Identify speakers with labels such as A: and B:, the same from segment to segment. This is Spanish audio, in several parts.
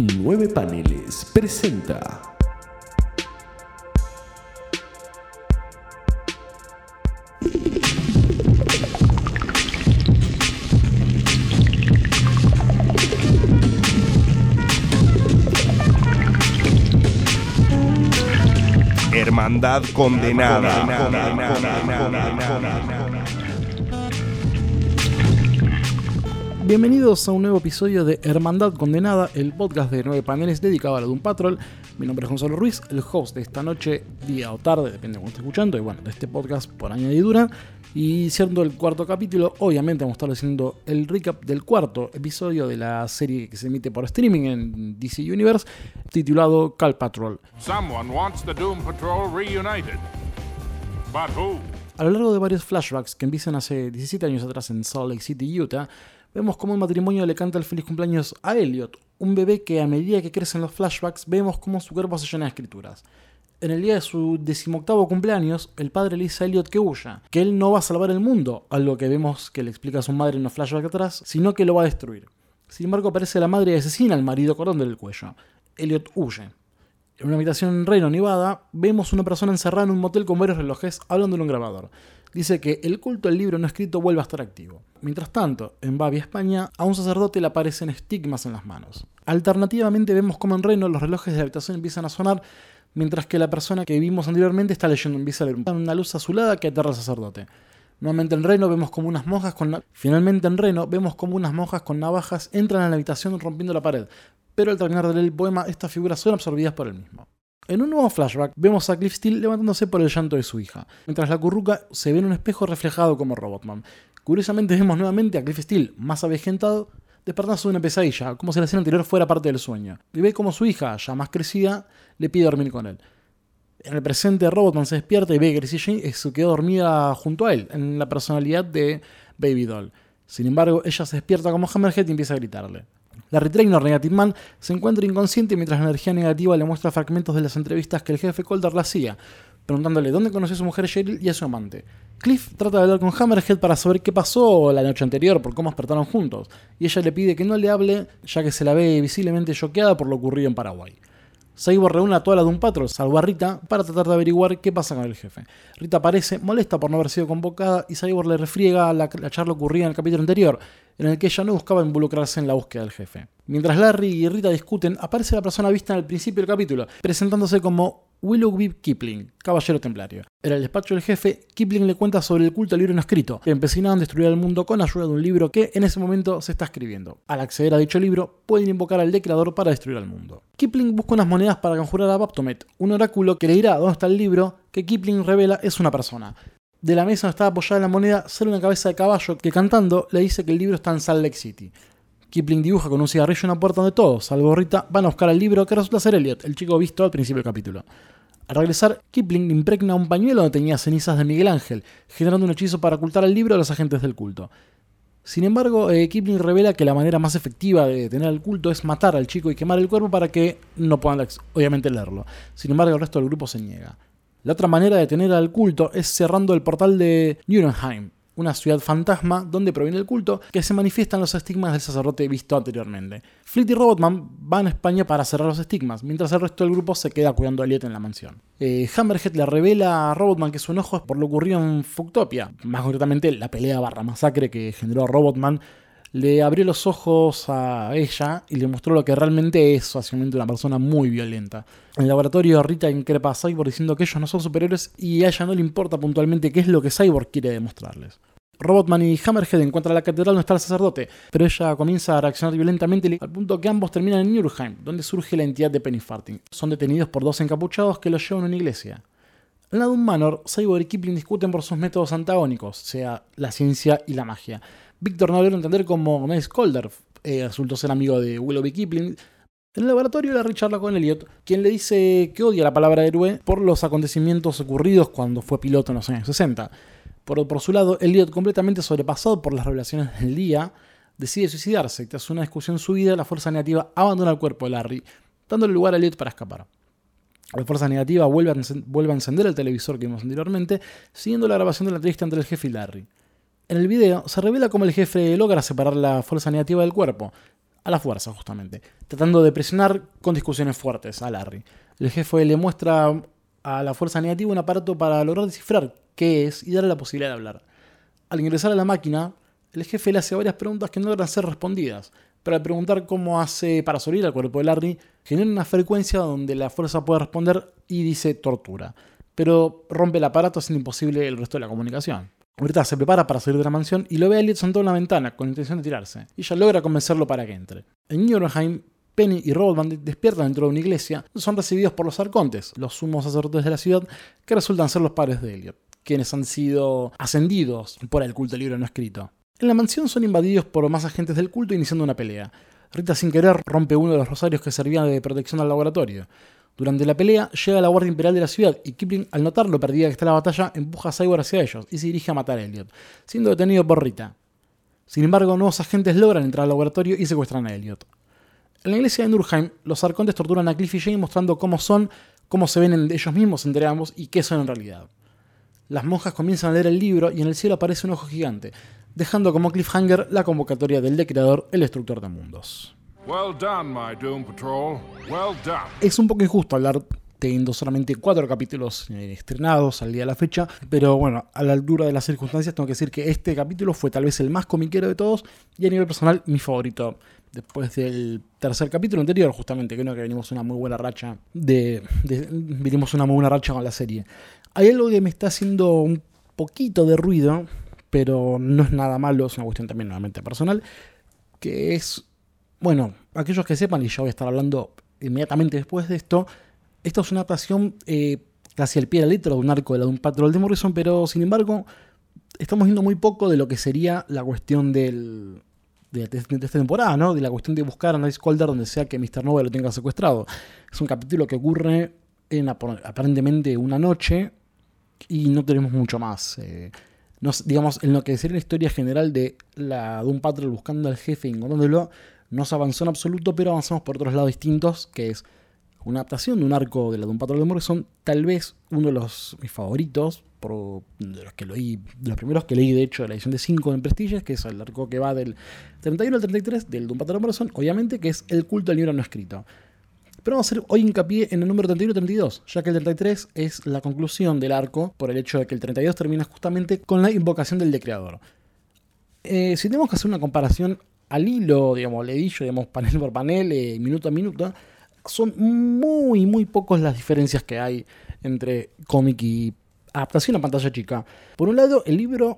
A: Nueve Paneles presenta.
B: Hermandad condenada.
C: Bienvenidos a un nuevo episodio de Hermandad Condenada, el podcast de nueve paneles dedicado a la Doom Patrol. Mi nombre es Gonzalo Ruiz, el host de esta noche, día o tarde, depende de cuando esté escuchando, y bueno, de este podcast por añadidura. Y siendo el cuarto capítulo, obviamente vamos a estar haciendo el recap del cuarto episodio de la serie que se emite por streaming en DC Universe, titulado Cal Patrol.
D: Someone wants the Doom Patrol reunited. But who?
C: A lo largo de varios flashbacks que empiezan hace 17 años atrás en Salt Lake City, Utah, vemos cómo un matrimonio le canta el feliz cumpleaños a Elliot, un bebé que a medida que crecen los flashbacks vemos cómo su cuerpo se llena de escrituras. En el día de su decimoctavo cumpleaños, el padre le dice a Elliot que huya, que él no va a salvar el mundo, algo que vemos que le explica a su madre en los flashbacks atrás, sino que lo va a destruir. Sin embargo, aparece la madre y asesina al marido cortándole el cuello. Elliot huye. En una habitación en Reno, Nevada, vemos una persona encerrada en un motel con varios relojes hablando en un grabador. Dice que el culto al libro no escrito vuelve a estar activo. Mientras tanto, en Bavia, España, a un sacerdote le aparecen estigmas en las manos. Alternativamente vemos como en Reno los relojes de la habitación empiezan a sonar, mientras que la persona que vimos anteriormente está leyendo, a leer una luz azulada que aterra al sacerdote. Nuevamente en Reno vemos como unas monjas con... na- Finalmente en Reno vemos como unas monjas con navajas entran a la habitación rompiendo la pared, pero al terminar de leer el poema estas figuras son absorbidas por el mismo. En un nuevo flashback vemos a Cliff Steele levantándose por el llanto de su hija, mientras la curruca se ve en un espejo reflejado como Robotman. Curiosamente vemos nuevamente a Cliff Steele, más avejentado, despertándose de una pesadilla, como si la escena anterior fuera parte del sueño, y ve como su hija, ya más crecida, le pide dormir con él. En el presente, Robotman se despierta y ve que Gracie Jane se quedó dormida junto a él, en la personalidad de Baby Doll. Sin embargo, ella se despierta como Hammerhead y empieza a gritarle. Larry Trainor, Negative Man, se encuentra inconsciente mientras la energía negativa le muestra fragmentos de las entrevistas que el jefe Colder le hacía, preguntándole dónde conoció a su mujer Cheryl y a su amante. Cliff trata de hablar con Hammerhead para saber qué pasó la noche anterior, por cómo despertaron juntos, y ella le pide que no le hable, ya que se la ve visiblemente choqueada por lo ocurrido en Paraguay. Cyborg reúne a toda la Doom Patrol, salvo a Rita, para tratar de averiguar qué pasa con el jefe. Rita aparece, molesta por no haber sido convocada, y Cyborg le refriega la, la charla ocurrida en el capítulo anterior, en el que ella no buscaba involucrarse en la búsqueda del jefe. Mientras Larry y Rita discuten, aparece la persona vista en el principio del capítulo, presentándose como Willoughby Kipling, caballero templario. En el despacho del jefe, Kipling le cuenta sobre el culto al libro no escrito, que empecinaban a destruir el mundo con ayuda de un libro que en ese momento se está escribiendo. Al acceder a dicho libro, pueden invocar al declarador para destruir al mundo. Kipling busca unas monedas para conjurar a Baphomet, un oráculo que le dirá dónde está el libro, que Kipling revela es una persona. De la mesa donde estaba apoyada la moneda sale una cabeza de caballo que cantando le dice que el libro está en Salt Lake City. Kipling dibuja con un cigarrillo una puerta donde todos, salvo Rita, van a buscar el libro que resulta ser Elliot, el chico visto al principio del capítulo. Al regresar, Kipling impregna un pañuelo donde tenía cenizas de Miguel Ángel, generando un hechizo para ocultar el libro a los agentes del culto. Sin embargo, eh, Kipling revela que la manera más efectiva de detener el culto es matar al chico y quemar el cuerpo para que no puedan, obviamente, leerlo. Sin embargo, el resto del grupo se niega. La otra manera de detener al culto es cerrando el portal de Nuremheim, una ciudad fantasma donde proviene el culto, que se manifiestan los estigmas del sacerdote visto anteriormente. Fleet y Robotman van a España para cerrar los estigmas, mientras el resto del grupo se queda cuidando a Elliot en la mansión. Eh, Hammerhead le revela a Robotman que su enojo es por lo ocurrido en Fucktopia, más concretamente la pelea barra masacre que generó Robotman. Le abrió los ojos a ella y le mostró lo que realmente es básicamente una persona muy violenta. En el laboratorio, Rita increpa a Cyborg diciendo que ellos no son superhéroes y a ella no le importa puntualmente qué es lo que Cyborg quiere demostrarles. Robotman y Hammerhead encuentran la catedral donde está el sacerdote, pero ella comienza a reaccionar violentamente al punto que ambos terminan en Nurheim, donde surge la entidad de Penny Farthing. Son detenidos por dos encapuchados que los llevan a una iglesia. En la Doom Manor, Cyborg y Kipling discuten por sus métodos antagónicos, sea la ciencia y la magia. Víctor no logra entender cómo Nice Calder eh, resultó ser amigo de Willoughby Kipling. En el laboratorio, Larry charla con Elliot, quien le dice que odia la palabra héroe por los acontecimientos ocurridos cuando fue piloto en los años 60. Por, su lado, Elliot, completamente sobrepasado por las revelaciones del día, decide suicidarse. Tras una discusión subida, la fuerza negativa abandona el cuerpo de Larry, dándole lugar a Elliot para escapar. La fuerza negativa vuelve a, vuelve a encender el televisor que vimos anteriormente, siguiendo la grabación de la entrevista entre el jefe y Larry. En el video se revela cómo el jefe logra separar la fuerza negativa del cuerpo. a la fuerza, justamente, tratando de presionar con discusiones fuertes a Larry. El jefe le muestra a la fuerza negativa un aparato para lograr descifrar qué es y darle la posibilidad de hablar. Al ingresar a la máquina, el jefe le hace varias preguntas que no logran ser respondidas, pero al preguntar cómo hace para subir al cuerpo de Larry, genera una frecuencia donde la fuerza puede responder y dice tortura, pero rompe el aparato haciendo imposible el resto de la comunicación. Ahorita se prepara para salir de la mansión y lo ve a Elliot sentado en la ventana con intención de tirarse, y ella logra convencerlo para que entre. En Nuremberg, Penny y Robert Bandit despiertan dentro de una iglesia, son recibidos por los arcontes, los sumos sacerdotes de la ciudad, que resultan ser los padres de Elliot, quienes han sido ascendidos por el culto libro no escrito. En la mansión son invadidos por más agentes del culto iniciando una pelea. Rita sin querer rompe uno de los rosarios que servían de protección al laboratorio. Durante la pelea llega la Guardia Imperial de la ciudad y Kipling, al notar lo perdida que está la batalla, empuja a Cyborg hacia ellos y se dirige a matar a Elliot, siendo detenido por Rita. Sin embargo, nuevos agentes logran entrar al laboratorio y secuestran a Elliot. En la iglesia de Nurheim, los arcontes torturan a Cliff y Jane mostrando cómo son, cómo se ven en ellos mismos entre ambos y qué son en realidad. Las monjas comienzan a leer el libro y en el cielo aparece un ojo gigante, dejando como cliffhanger la convocatoria del decreador, el destructor de mundos. Es un poco injusto hablar teniendo solamente cuatro capítulos eh, estrenados al día de la fecha, pero bueno, a la altura de las circunstancias tengo que decir que este capítulo fue tal vez el más comiquero de todos y a nivel personal mi favorito. Después del tercer capítulo anterior, justamente, creo que venimos una muy buena racha de, de venimos una muy buena racha con la serie. Hay algo que me está haciendo un poquito de ruido, pero no es nada malo, es una cuestión también nuevamente personal, que es, bueno, aquellos que sepan, y ya voy a estar hablando inmediatamente después de esto, esto es una adaptación eh, casi al pie de la letra de un arco de la de un patrol de Morrison, pero sin embargo, estamos viendo muy poco de lo que sería la cuestión del, de, esta temporada, ¿no? De la cuestión de buscar a Nightcrawler donde sea que Mr. Nova lo tenga secuestrado. Es un capítulo que ocurre en ap- aparentemente una noche y no tenemos mucho más. eh, digamos, en lo que sería la historia general de la de un patrol buscando al jefe y encontrándolo, no se avanzó en absoluto, pero avanzamos por otros lados distintos, que es una adaptación de un arco de la de un patrón de Morrison, tal vez uno de los mis favoritos, por, de los que leí, los primeros que leí de hecho de la edición de 5 en Prestige, que es el arco que va del 31 al 33 del Doom Patrol de Morrison, obviamente que es el culto al libro no escrito. Pero vamos a hacer hoy hincapié en el número 31 y 32, ya que el 33 es la conclusión del arco, por el hecho de que el 32 termina justamente con la invocación del decreador. Eh, si tenemos que hacer una comparación al hilo, digamos, ledillo, digamos, panel por panel, eh, minuto a minuto, son muy, muy pocos las diferencias que hay entre cómic y adaptación a pantalla chica. Por un lado, el libro,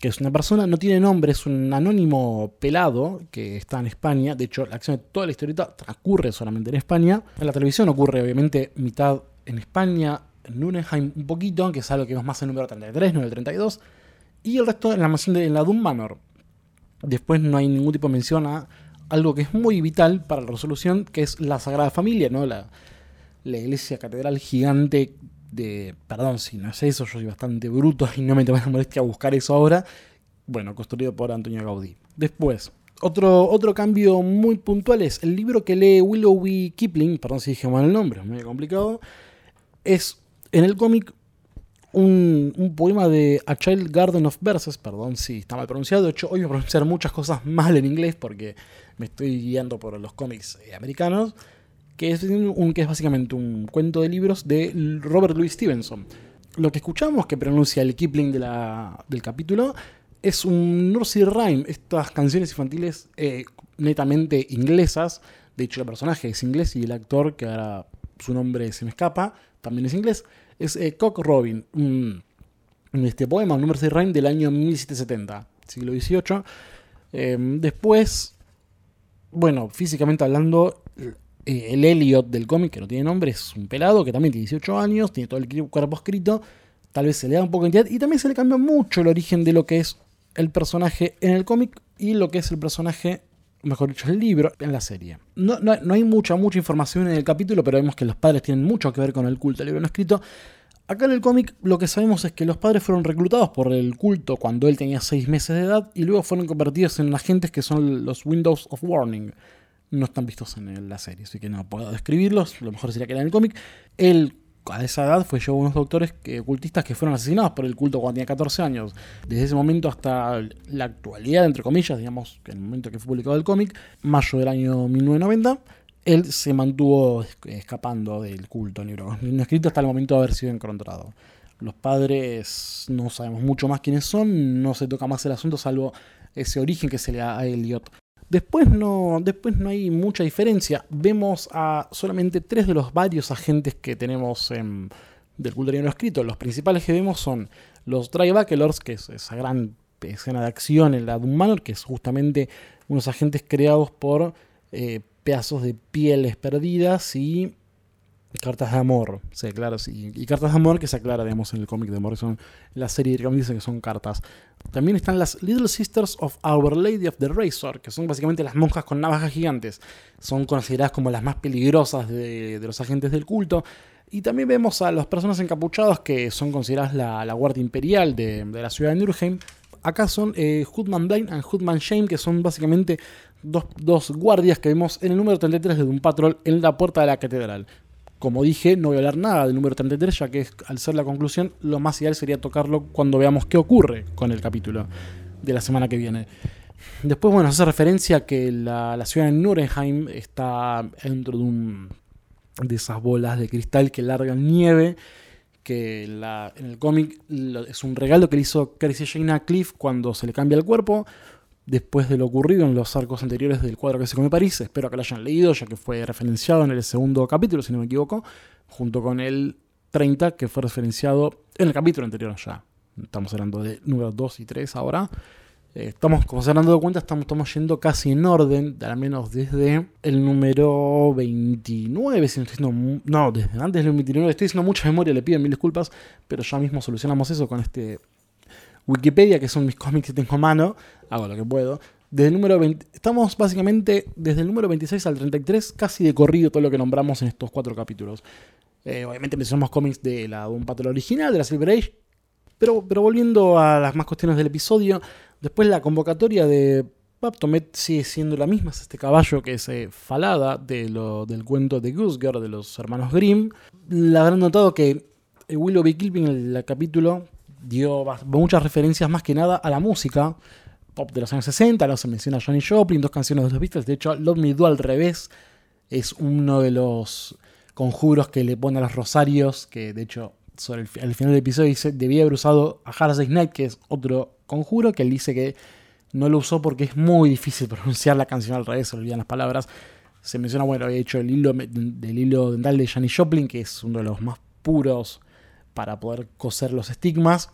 C: que es una persona, no tiene nombre, es un anónimo pelado que está en España. De hecho, la acción de toda la historieta transcurre solamente en España. En la televisión ocurre, obviamente, mitad en España, en Nuremberg un poquito, que es algo que vemos más en el número 33, no el 32. Y el resto en la mansión de la Doom Manor. Después no hay ningún tipo de mención a algo que es muy vital para la resolución, que es la Sagrada Familia, ¿no? La, la iglesia catedral gigante de... Perdón si no es eso, yo soy bastante bruto y no me tomé la molestia a buscar eso ahora. Bueno, construido por Antonio Gaudí. Después, otro, otro cambio muy puntual es el libro que lee Willoughby Kipling, perdón si dije mal el nombre, es muy complicado, es en el cómic un, poema de A Child Garden of Verses, perdón si está mal pronunciado, de hecho hoy voy a pronunciar muchas cosas mal en inglés porque me estoy guiando por los cómics eh, americanos, que es, un, que es básicamente un cuento de libros de Robert Louis Stevenson. Lo que escuchamos que pronuncia el Kipling del capítulo es un nursery rhyme, estas canciones infantiles eh, netamente inglesas. De hecho, el personaje es inglés y el actor, que ahora su nombre se me escapa, también es inglés, es eh, Cock Robin. este poema, un nursery rhyme del año 1770, siglo XVIII. Eh, después, bueno, físicamente hablando, eh, el Elliot del cómic, que no tiene nombre, es un pelado que también tiene 18 años, tiene todo el cuerpo escrito, tal vez se le da un poco de identidad y también se le cambia mucho el origen de lo que es el personaje en el cómic y lo que es el personaje, mejor dicho, el libro en la serie. No, no- no hay mucha, mucha información en el capítulo, pero vemos que los padres tienen mucho que ver con el culto del libro no escrito. Acá en el cómic lo que sabemos es que los padres fueron reclutados por el culto cuando él tenía 6 meses de edad y luego fueron convertidos en agentes que son los Windows of Warning. No están vistos en el- la serie, así que no puedo describirlos, lo mejor sería que era en el cómic. Él a esa edad fue llevado unos doctores que, ocultistas que fueron asesinados por el culto cuando tenía 14 años. Desde ese momento hasta la actualidad, entre comillas, digamos, en el momento que fue publicado el cómic, mayo del año 1990, él se mantuvo escapando del culto negro. No escrito hasta el momento de haber sido encontrado. Los padres no sabemos mucho más quiénes son, no se toca más el asunto salvo ese origen que se le da a Elliot. Después no, después no hay mucha diferencia. Vemos a solamente tres de los varios agentes que tenemos en, del culto no escrito. Los principales que vemos son los Drybackelors, que es esa gran escena de acción en la Doom Manor, que es justamente unos agentes creados por eh, pedazos de pieles perdidas y Cartas de amor, se aclara, sí. Y cartas de amor que se aclara, digamos, en el cómic de Morrison. En la serie, digamos, dice que son cartas. También están las Little Sisters of Our Lady of the Razor, que son básicamente las monjas con navajas gigantes. Son consideradas como las más peligrosas de, los agentes del culto. Y también vemos a las personas encapuchadas que son consideradas la, Guardia Imperial de, la ciudad de Nurheim. Acá son eh, Hoodman Blind and Hoodman Shame, que son básicamente dos, dos, guardias que vemos en el número 33 de un Patrol en la puerta de la catedral. Como dije, no voy a hablar nada del número 33, ya que al ser la conclusión, lo más ideal sería tocarlo cuando veamos qué ocurre con el capítulo de la semana que viene. Después, bueno, hace referencia a que la, ciudad de Nuremberg está dentro de, un, de esas bolas de cristal que largan nieve, que en el cómic es un regalo que le hizo Crazy Jane a Cliff cuando se le cambia el cuerpo después de lo ocurrido en los arcos anteriores del cuadro que se come París. Espero que lo hayan leído, ya que fue referenciado en el segundo capítulo, si no me equivoco, junto con el 30, que fue referenciado en el capítulo anterior ya. Estamos hablando de números 2 y 3 ahora. Eh, estamos, como se han dado cuenta, estamos, estamos yendo casi en orden, al menos desde el número 29, si no, no, desde antes del 29. Estoy diciendo mucha memoria, le pido mil disculpas, pero ya mismo solucionamos eso con este Wikipedia, que son mis cómics que tengo a mano, hago lo que puedo. Desde el número 20, estamos básicamente desde el número 26 al 33, casi de corrido todo lo que nombramos en estos cuatro capítulos. Eh, obviamente mencionamos cómics de la un Patrol original, de la Silver Age, pero, pero volviendo a las más cuestiones del episodio, después la convocatoria de Baptomet sigue siendo la misma, es este caballo que es eh, falada de lo, del cuento de Gusger de los hermanos Grimm. La habrán notado que Willoughby Kilpin, el capítulo, dio muchas referencias más que nada a la música pop de los años 60, no se menciona Johnny Joplin, dos canciones de los Beatles, de hecho Love Me Do al revés es uno de los conjuros que le pone a los rosarios, que de hecho al final del episodio dice, debía haber usado a Hard Night, que es otro conjuro, que él dice que no lo usó porque es muy difícil pronunciar la canción al revés, se olvidan las palabras. Se menciona, bueno, había hecho el hilo del hilo dental de Johnny Joplin, que es uno de los más puros para poder coser los estigmas.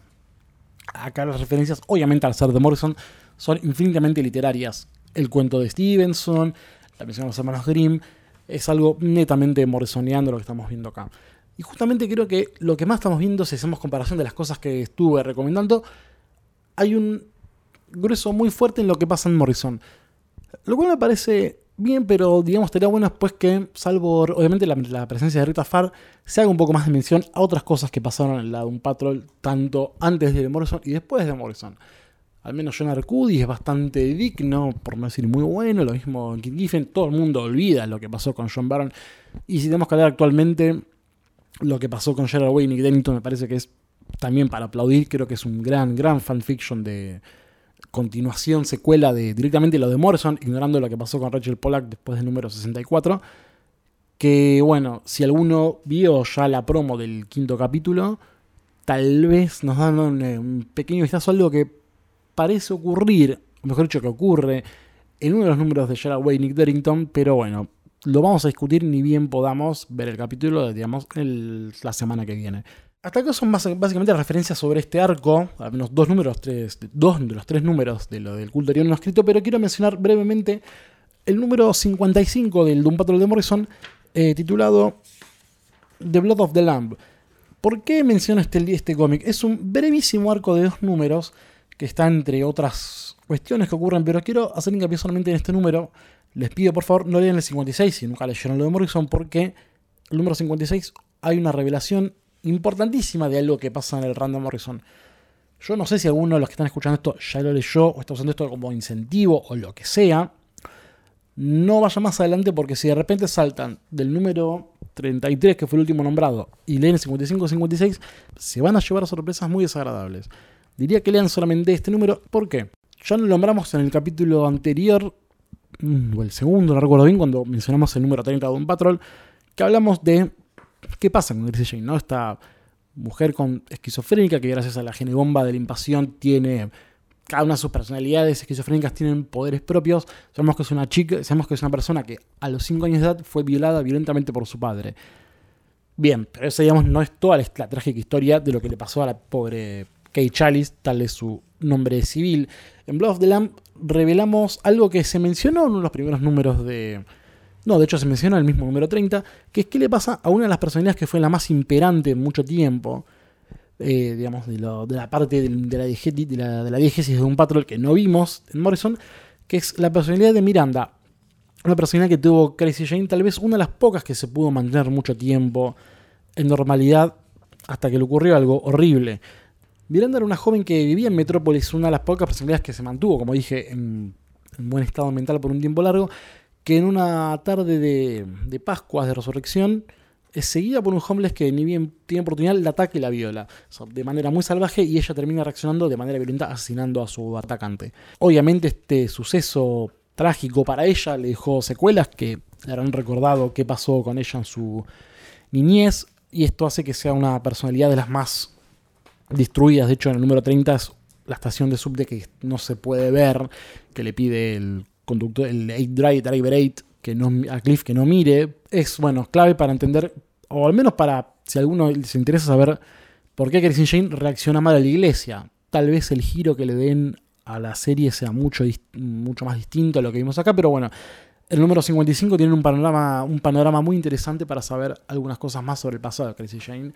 C: Acá las referencias, obviamente al ser de Morrison, son infinitamente literarias. El cuento de Stevenson, la mención de los hermanos Grimm, es algo netamente morrisoneando lo que estamos viendo acá. Y justamente creo que lo que más estamos viendo, si hacemos comparación de las cosas que estuve recomendando, hay un grueso muy fuerte en lo que pasa en Morrison. Lo cual me parece bien, pero digamos, estaría bueno después que, salvo obviamente la, presencia de Rita Farr, se haga un poco más de mención a otras cosas que pasaron en la de un Patrol, tanto antes de Morrison y después de Morrison. Al menos John Arcudi es bastante digno, por no decir muy bueno, lo mismo Kit Giffen, todo el mundo olvida lo que pasó con John Barron. Y si tenemos que hablar actualmente, lo que pasó con Gerard Wayne y Nick me parece que es también para aplaudir, creo que es un gran, gran fanfiction de, continuación, secuela de directamente lo de Morrison, ignorando lo que pasó con Rachel Pollack después del número 64. Que bueno, si alguno vio ya la promo del quinto capítulo, tal vez nos dan un, pequeño vistazo a algo que parece ocurrir, o mejor dicho, que ocurre en uno de los números de Gerard Way Nick Derrington, pero bueno, lo vamos a discutir ni bien podamos ver el capítulo, digamos, la semana que viene. Hasta acá son básicamente referencias sobre este arco, al menos dos números, tres, dos de los tres números de lo del culto no escrito, pero quiero mencionar brevemente el número 55 del Doom de Morrison, eh, titulado The Blood of the Lamb. ¿Por qué menciono este, este cómic? Es un brevísimo arco de dos números que está entre otras cuestiones que ocurren, pero quiero hacer hincapié solamente en este número. Les pido por favor no lean el 56 si nunca leyeron lo de Morrison, porque el número 56 hay una revelación importantísima de algo que pasa en el Random Morrison. Yo no sé si alguno de los que están escuchando esto ya lo leyó o está usando esto como incentivo o lo que sea. No vaya más adelante porque si de repente saltan del número 33, que fue el último nombrado, y leen 55-56, se van a llevar sorpresas muy desagradables. Diría que lean solamente este número, ¿por qué? Ya lo nombramos en el capítulo anterior, mm, o el segundo, no recuerdo bien, cuando mencionamos el número 30 de un Patrol, que hablamos de qué pasa con Gracie Jane, ¿no? Esta mujer con esquizofrénica que gracias a la genebomba de la invasión tiene cada una de sus personalidades esquizofrénicas tienen poderes propios. Sabemos que es una chica, sabemos que es una persona que a los 5 años de edad fue violada violentamente por su padre. Bien, pero esa digamos no es toda la, trágica historia de lo que le pasó a la pobre Kay Chalice, tal es su nombre civil. En Blood of the Lamb revelamos algo que se mencionó en uno de los primeros números de... No, de hecho se menciona en el mismo número 30, que es qué le pasa a una de las personalidades que fue la más imperante en mucho tiempo, eh, digamos, de, de la parte de, de, la, de la diégesis de un patrol que no vimos en Morrison, que es la personalidad de Miranda. Una personalidad que tuvo Crazy Jane, tal vez una de las pocas que se pudo mantener mucho tiempo en normalidad hasta que le ocurrió algo horrible. Miranda era una joven que vivía en Metrópolis, una de las pocas personalidades que se mantuvo, como dije, en buen estado mental por un tiempo largo, que en una tarde de, de Pascuas, de resurrección, es seguida por un homeless que ni bien tiene oportunidad la ataca y la viola, de manera muy salvaje y ella termina reaccionando de manera violenta asesinando a su atacante. Obviamente este suceso trágico para ella le dejó secuelas que le habrán recordado qué pasó con ella en su niñez y esto hace que sea una personalidad de las más destruidas. De hecho, en el número 30 es la estación de subte que no se puede ver, que le pide el conductor, el 8 drive, driver 8, que no, a Cliff que no mire. Es, bueno, clave para entender, o al menos para, si alguno les interesa saber por qué Christine Jane reacciona mal a la iglesia. Tal vez el giro que le den a la serie sea mucho, mucho más distinto a lo que vimos acá, pero bueno, el número 55 tiene un panorama, un panorama muy interesante para saber algunas cosas más sobre el pasado de Crazy Jane,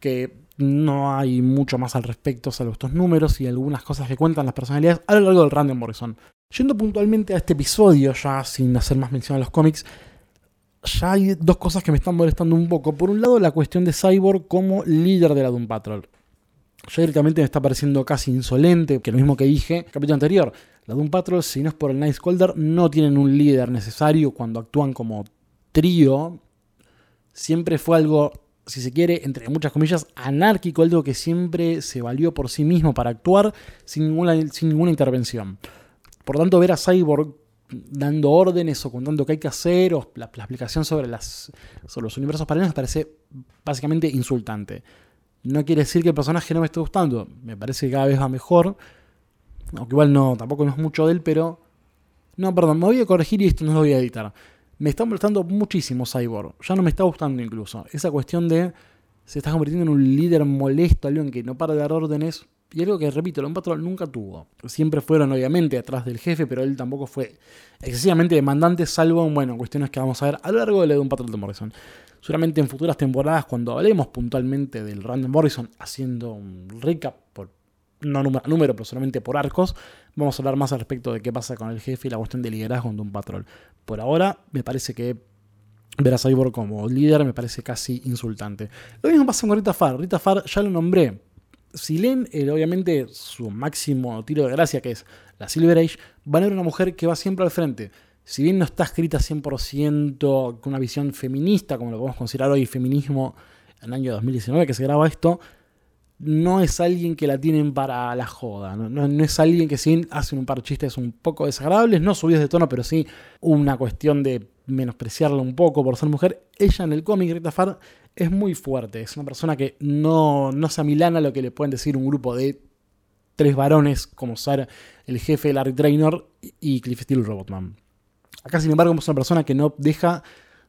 C: que no hay mucho más al respecto, salvo estos números y algunas cosas que cuentan las personalidades a lo largo del Random Morrison. Yendo puntualmente a este episodio, ya sin hacer más mención a los cómics, ya hay dos cosas que me están molestando un poco. Por un lado, la cuestión de Cyborg como líder de la Doom Patrol. Ya directamente me está pareciendo casi insolente, que lo mismo que dije en el capítulo anterior. La Doom Patrol, si no es por el Night Scolder, no tienen un líder necesario cuando actúan como trío. Siempre fue algo, si se quiere, entre muchas comillas, anárquico, algo que siempre se valió por sí mismo para actuar sin ninguna, sin ninguna intervención. Por tanto, ver a Cyborg dando órdenes o contando qué hay que hacer o la, explicación sobre, los universos paralelos parece básicamente insultante. No quiere decir que el personaje no me esté gustando. Me parece que cada vez va mejor. Aunque igual no, tampoco no es mucho de él, pero. No, perdón, me voy a corregir y esto no lo voy a editar. Me está molestando muchísimo Cyborg. Ya no me está gustando incluso. Esa cuestión de. Se está convirtiendo en un líder molesto, alguien que no para de dar órdenes. Y algo que, repito, el Patrol nunca tuvo. Siempre fueron, obviamente, atrás del jefe, pero él tampoco fue excesivamente demandante, salvo en, bueno, cuestiones que vamos a ver a lo largo de la de un Patrol de Morrison. Seguramente en futuras temporadas, cuando hablemos puntualmente del Random Morrison, haciendo un recap por no número, número, pero solamente por arcos, vamos a hablar más al respecto de qué pasa con el jefe y la cuestión de liderazgo de un patrol. Por ahora, me parece que ver a Cyborg como líder me parece casi insultante. Lo mismo pasa con Rita Farr. Rita Farr ya lo nombré. Si leen, eh, obviamente, su máximo tiro de gracia, que es la Silver Age, van a ver una mujer que va siempre al frente. Si bien no está escrita 100% con una visión feminista, como lo podemos considerar hoy feminismo en el año 2019 que se graba esto, no es alguien que la tienen para la joda. No, es alguien que sí hacen un par de chistes un poco desagradables, no subidos de tono, pero sí una cuestión de menospreciarla un poco por ser mujer. Ella en el cómic, Rita Farr, es muy fuerte. Es una persona que no, no se amilana lo que le pueden decir un grupo de tres varones, como ser el jefe Larry Traynor y Cliff Steele Robotman. Acá, sin embargo, es una persona que no deja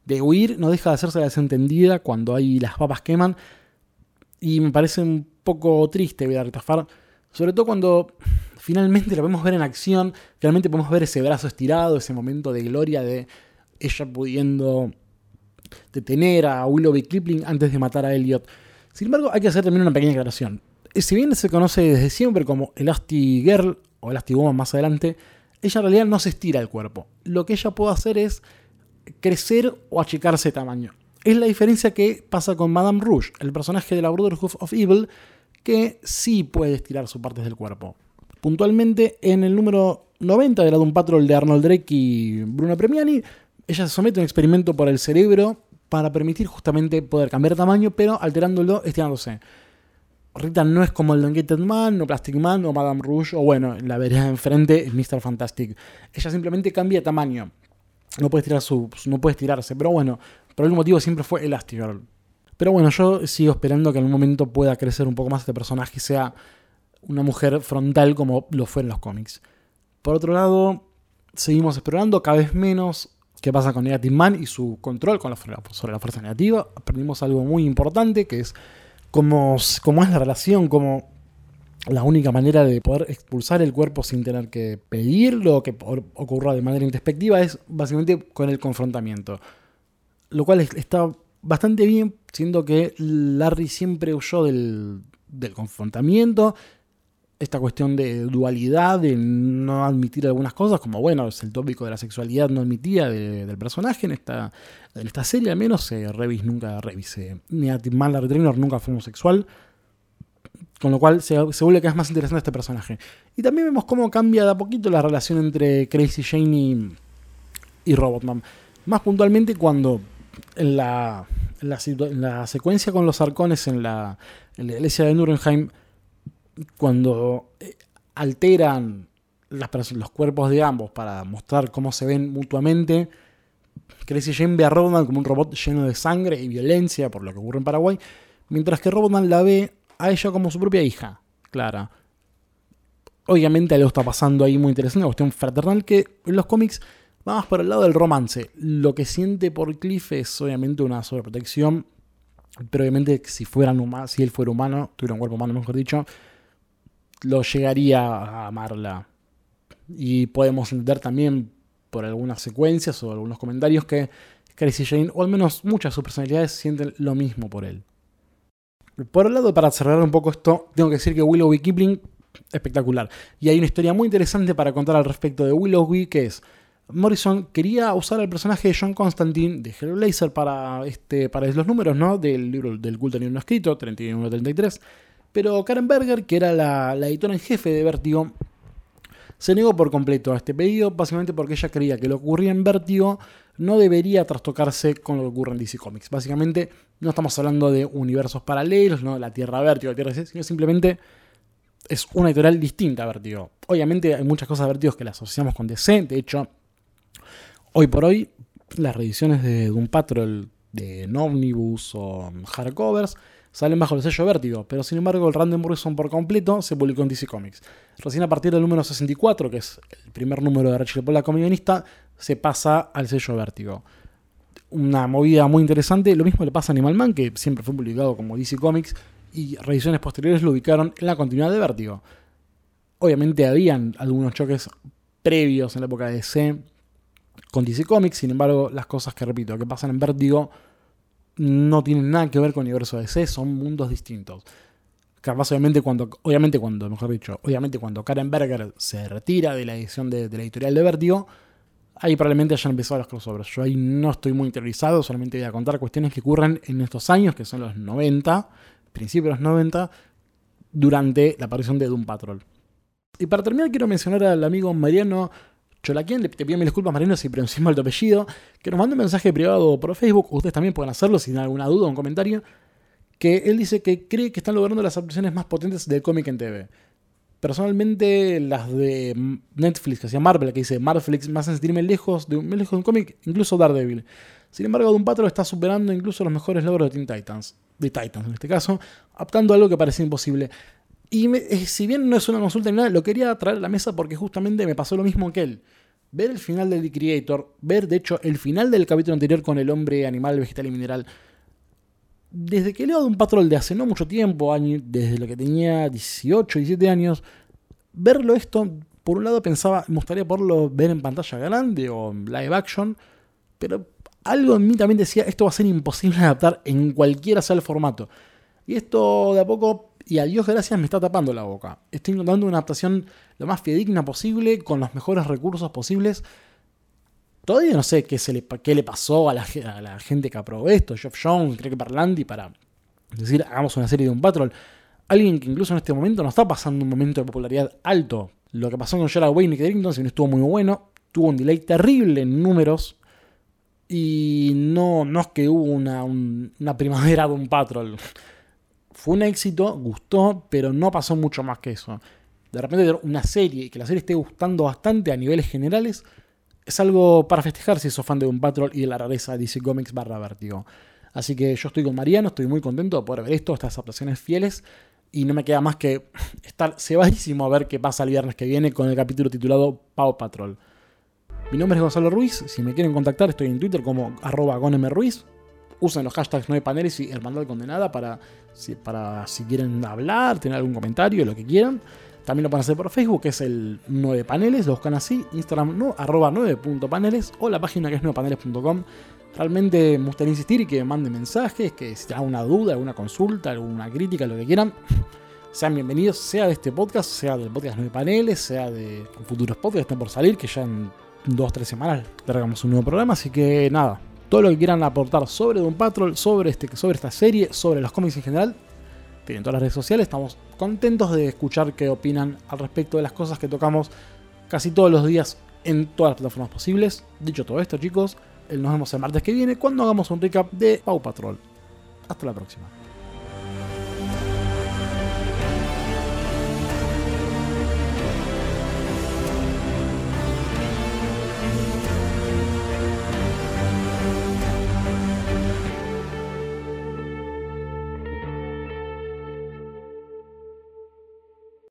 C: de huir, no deja de hacerse la desentendida cuando ahí las papas queman. Y me parece un poco triste ver a Rita Farr, sobre todo cuando finalmente la podemos ver en acción, finalmente podemos ver ese brazo estirado, ese momento de gloria de ella pudiendo detener a Willoughby Kipling antes de matar a Elliot. Sin embargo, hay que hacer también una pequeña aclaración. Eh, Si bien se conoce desde siempre como Elastigirl o Elastigwoman más adelante, ella en realidad no se estira el cuerpo. Lo que ella puede hacer es crecer o achicarse de tamaño. Es la diferencia que pasa con Madame Rouge, el personaje de la Brotherhood of Evil, que sí puede estirar sus partes del cuerpo. Puntualmente, en el número 90 de la Doom Patrol de Arnold Drake y Bruno Premiani, ella se somete a un experimento por el cerebro para permitir justamente poder cambiar tamaño, pero alterándolo, estirándose. Rita no es como el Elongated Man, o Plastic Man, o Madame Rouge, o bueno, la vereda enfrente, el Mr. Fantastic. Ella simplemente cambia de tamaño. No puede, estirar su, no puede estirarse, pero bueno, por algún motivo siempre fue Elastigirl. Pero bueno, yo sigo esperando que en algún momento pueda crecer un poco más este personaje y sea una mujer frontal como lo fue en los cómics. Por otro lado, seguimos explorando cada vez menos qué pasa con Negative Man y su control con la, sobre la fuerza negativa. Aprendimos algo muy importante que es cómo, cómo es la relación, cómo la única manera de poder expulsar el cuerpo sin tener que pedirlo que ocurra de manera introspectiva es básicamente con el confrontamiento. Lo cual está bastante bien, siendo que Larry siempre huyó del, del confrontamiento esta cuestión de dualidad, de no admitir algunas cosas, como bueno, es el tópico de la sexualidad no admitida del personaje en esta, en esta serie, al menos eh, Revis nunca, Revis, eh, ni a Larry Trainor nunca fue homosexual, con lo cual se, se vuelve cada vez más interesante este personaje. Y también vemos cómo cambia de a poquito la relación entre Crazy Jane y, y Robotman. Más puntualmente cuando en la, en la, secuencia con los arcones en la, en la iglesia de Nuremberg cuando eh, alteran los cuerpos de ambos para mostrar cómo se ven mutuamente, Crazy Jane ve a Robotman como un robot lleno de sangre y violencia por lo que ocurre en Paraguay, mientras que Robotman la ve a ella como su propia hija, Clara. Obviamente algo está pasando ahí muy interesante, una cuestión fraternal que en los cómics va más por el lado del romance. Lo que siente por Cliff es obviamente una sobreprotección, pero obviamente si, fueran si él fuera humano, tuviera un cuerpo humano mejor dicho, lo llegaría a amarla. Y podemos entender también por algunas secuencias o algunos comentarios que Crazy Jane, o al menos muchas de sus personalidades, sienten lo mismo por él. Por el lado, para cerrar un poco esto, tengo que decir que Willow Kipling, espectacular. Y hay una historia muy interesante para contar al respecto de Willow que es Morrison quería usar el personaje de John Constantine de Hellblazer para, este, para los números ¿no? del libro del culto ni no escrito, 31-33 pero Karen Berger, que era la, editora en jefe de Vertigo, se negó por completo a este pedido, básicamente porque ella creía que lo que ocurría en Vertigo no debería trastocarse con lo que ocurre en DC Comics. Básicamente, no estamos hablando de universos paralelos, no la Tierra Vértigo, la Tierra DC, sino simplemente es una editorial distinta a Vertigo. Obviamente hay muchas cosas de Vertigo que las asociamos con DC, de hecho, hoy por hoy, las reediciones de Doom Patrol de Omnibus o hardcovers salen bajo el sello Vértigo, pero sin embargo el Random Morrison por completo se publicó en DC Comics. Recién a partir del número 64, que es el primer número de Rachel Pola guionista, se pasa al sello Vértigo. Una movida muy interesante, lo mismo le pasa a Animal Man, que siempre fue publicado como DC Comics, y revisiones posteriores lo ubicaron en la continuidad de Vértigo. Obviamente habían algunos choques previos en la época de DC con DC Comics, sin embargo las cosas que repito, que pasan en Vértigo no tienen nada que ver con el universo DC, son mundos distintos. Capaz, obviamente, cuando, obviamente, cuando, mejor dicho, obviamente, cuando Karen Berger se retira de la edición de, la editorial de Vertigo, ahí probablemente hayan empezado los crossovers. Yo ahí no estoy muy interesado, solamente voy a contar cuestiones que ocurren en estos años, que son los 90, principios de los 90, durante la aparición de Doom Patrol. Y para terminar, quiero mencionar al amigo Mariano Cholaquien, te pido mil disculpas, Marino, si pronuncié mal tu apellido, que nos mande un mensaje privado por Facebook, ustedes también pueden hacerlo si tienen alguna duda o un comentario, que él dice que cree que están logrando las adaptaciones más potentes del cómic en TV. Personalmente, las de Netflix, que llama Marvel, que dice Marvelix, me hacen sentirme lejos de un, cómic, incluso Daredevil. Sin embargo, Doom Patrol está superando incluso los mejores logros de Teen Titans, de Titans en este caso, adaptando algo que parecía imposible. Y eh, si bien no es una consulta ni nada, lo quería traer a la mesa porque justamente me pasó lo mismo que él. Ver el final del The Creator, ver de hecho el final del capítulo anterior con el hombre animal, vegetal y mineral. Desde que leo de un patrón de hace no mucho tiempo, desde lo que tenía 18, 17 años, verlo esto, por un lado pensaba, me gustaría poderlo ver en pantalla grande o en live action, pero algo en mí también decía, esto va a ser imposible adaptar en cualquiera sea el formato. Y esto de a poco y a Dios gracias me está tapando la boca. Estoy intentando una adaptación lo más fidedigna posible, con los mejores recursos posibles. Todavía no sé qué, se le, qué le pasó a la, gente que aprobó esto, Jeff Jones, Greg Berlanti, para decir, hagamos una serie de un patrol. Alguien que incluso en este momento no está pasando un momento de popularidad alto. Lo que pasó con Gerald Wayne y Keddington, si no estuvo muy bueno, tuvo un delay terrible en números. Y no, no es que hubo una, un- una primavera de un Patrol. Fue un éxito, gustó, pero no pasó mucho más que eso. De repente una serie y que la serie esté gustando bastante a niveles generales es algo para festejar si sos fan de un Patrol y de la rareza DC Comics barra Vértigo. Así que yo estoy con Mariano, estoy muy contento de poder ver esto, estas adaptaciones fieles. Y no me queda más que estar cebadísimo a ver qué pasa el viernes que viene con el capítulo titulado Pau Patrol. Mi nombre es Gonzalo Ruiz. Si me quieren contactar, estoy en Twitter como arroba gonmruiz. Usen los hashtags 9 paneles y hermandad condenada para si, quieren hablar, tener algún comentario, lo que quieran. También lo pueden hacer por Facebook, que es el 9 paneles, lo buscan así. Instagram no, arroba 9.paneles o la página que es 9paneles.com. Realmente me gustaría insistir y que manden mensajes, que si tienen alguna duda, alguna consulta, alguna crítica, lo que quieran, sean bienvenidos, sea de este podcast, sea del podcast 9 paneles, sea de futuros podcasts que están por salir, que ya en dos o tres semanas largamos un nuevo programa. Así que nada, todo lo que quieran aportar sobre Doom Patrol, sobre, este, sobre esta serie, sobre los cómics en general, tienen todas las redes sociales. Estamos contentos de escuchar qué opinan al respecto de las cosas que tocamos casi todos los días en todas las plataformas posibles. Dicho todo esto, chicos, nos vemos el martes que viene cuando hagamos un recap de Pau Patrol. Hasta la próxima.